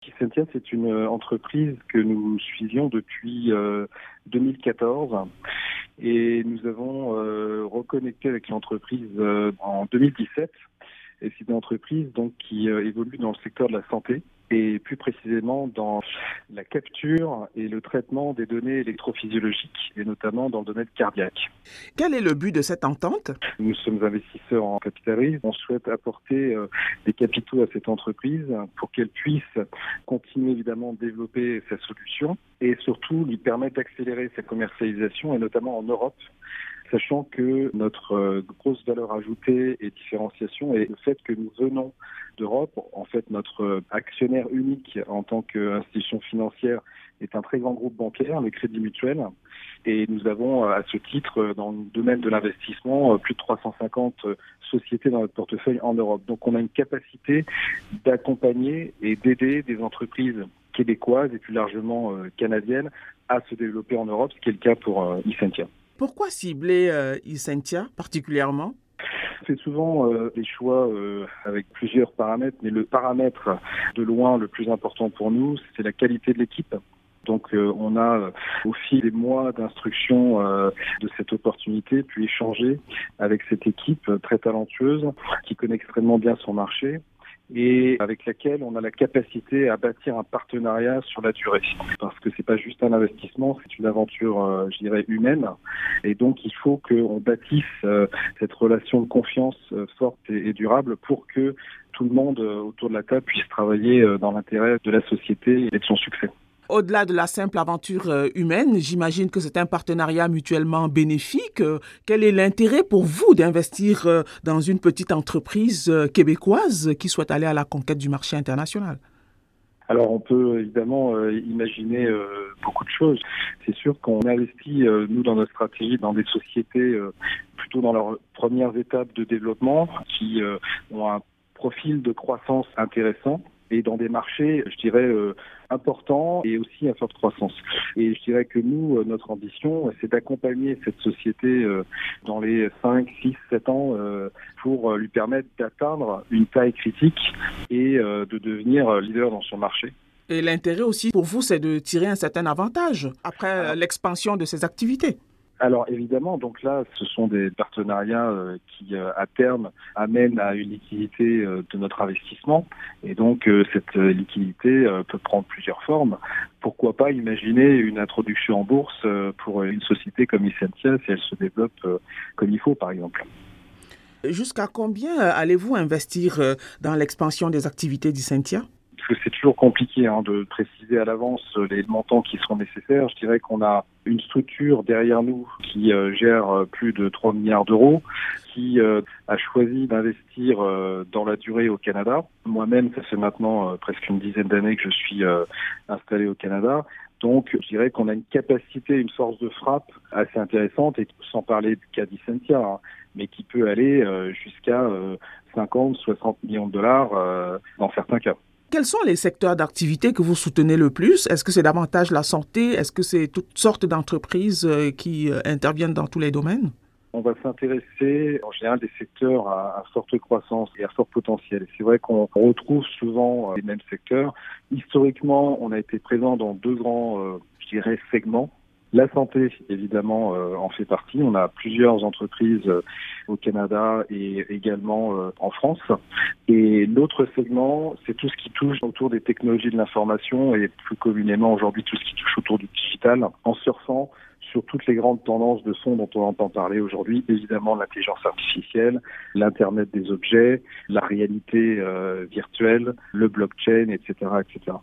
Kissentia, c'est une entreprise que nous suivions depuis 2014 euh, et nous avons euh, reconnecté avec l'entreprise euh, en 2017. Et c'est une entreprise donc qui évolue dans le secteur de la santé et plus précisément dans la capture et le traitement des données électrophysiologiques et notamment dans le domaine cardiaque. Quel est le but de cette entente? Nous sommes investisseurs en capital On souhaite apporter euh, des capitaux à cette entreprise pour qu'elle puisse continuer évidemment de développer sa solution et surtout lui permettre d'accélérer sa commercialisation et notamment en Europe sachant que notre euh, grosse valeur ajoutée et différenciation est le fait que nous venons d'Europe. En fait, notre euh, actionnaire unique en tant qu'institution financière est un très grand groupe bancaire, le Crédit Mutuel. Et nous avons, euh, à ce titre, dans le domaine de l'investissement, plus de 350 sociétés dans notre portefeuille en Europe. Donc, on a une capacité d'accompagner et d'aider des entreprises québécoises et plus largement canadiennes à se développer en Europe, ce qui est le cas pour Icentia. Pourquoi cibler euh, particulièrement? C'est souvent euh, des choix euh, avec plusieurs paramètres, mais le paramètre de loin le plus important pour nous, c'est la qualité de l'équipe. Donc euh, on a au fil des mois d'instruction de cette opportunité pu échanger avec cette équipe très talentueuse qui connaît extrêmement bien son marché et avec laquelle on a la capacité à bâtir un partenariat sur la durée. Parce que c'est pas juste un investissement, c'est une aventure, euh, je dirais, humaine. Et donc, il faut qu'on bâtisse euh, cette relation de confiance euh, forte et, durable pour que tout le monde autour de la table puisse travailler dans l'intérêt de la société et de son succès au-delà de la simple aventure euh, humaine, j'imagine que c'est un partenariat mutuellement bénéfique. Euh, quel est l'intérêt pour vous d'investir euh, dans une petite entreprise québécoise qui souhaite aller à la conquête du marché international? Alors on peut évidemment imaginer beaucoup de choses. C'est sûr qu'on investit, nous, dans notre stratégie, dans des sociétés plutôt dans leurs premières étapes de développement qui ont un profil de croissance intéressant et dans des marchés, je dirais, euh, importants et aussi à forte croissance. Et je dirais que nous, euh, notre ambition, c'est d'accompagner cette société euh, dans les 5, 6, 7 ans pour lui permettre d'atteindre une taille critique et de devenir leader dans son marché. Et l'intérêt aussi pour vous, c'est de tirer un certain avantage après l'expansion de ces activités. Alors évidemment, donc là, ce sont des partenariats euh, qui, euh, à terme, amènent à une liquidité euh, de notre investissement. Et donc, cette liquidité peut prendre plusieurs formes. Pourquoi pas imaginer une introduction en bourse pour une société comme Essentia si elle se développe comme il faut, par exemple. Jusqu'à combien allez-vous investir dans l'expansion des activités d'Essentia? C'est toujours compliqué hein, de préciser à l'avance les montants qui seront nécessaires. Je dirais qu'on a une structure derrière nous qui euh, gère euh, plus de 3 milliards d'euros, qui euh, a choisi d'investir dans la durée au Canada. Moi-même, ça fait maintenant presque une dizaine d'années que je suis installé au Canada. Donc, je dirais qu'on a une capacité, une force de frappe assez intéressante, et sans parler du cas d'Icentia, hein, mais qui peut aller jusqu'à 50, 60 millions de dollars dans certains cas. Quels sont les secteurs d'activité que vous soutenez le plus? Est-ce que c'est davantage la santé? Est-ce que c'est toutes sortes d'entreprises euh, qui euh, interviennent dans tous les domaines? On va s'intéresser en général des secteurs à, forte croissance et à fort potentiel. C'est vrai qu'on retrouve souvent euh, les mêmes secteurs. Historiquement, on a été présent dans deux grands, je dirais, segments. La santé, évidemment, euh, en fait partie. On a plusieurs entreprises euh, au Canada et également euh, en France. Et l'autre segment, c'est tout ce qui touche autour des technologies de l'information et plus communément aujourd'hui tout ce qui touche autour du digital, en surfant sur toutes les grandes tendances de fond dont on entend parler aujourd'hui, évidemment l'intelligence artificielle, l'Internet des objets, la réalité virtuelle, le blockchain, etc., etc.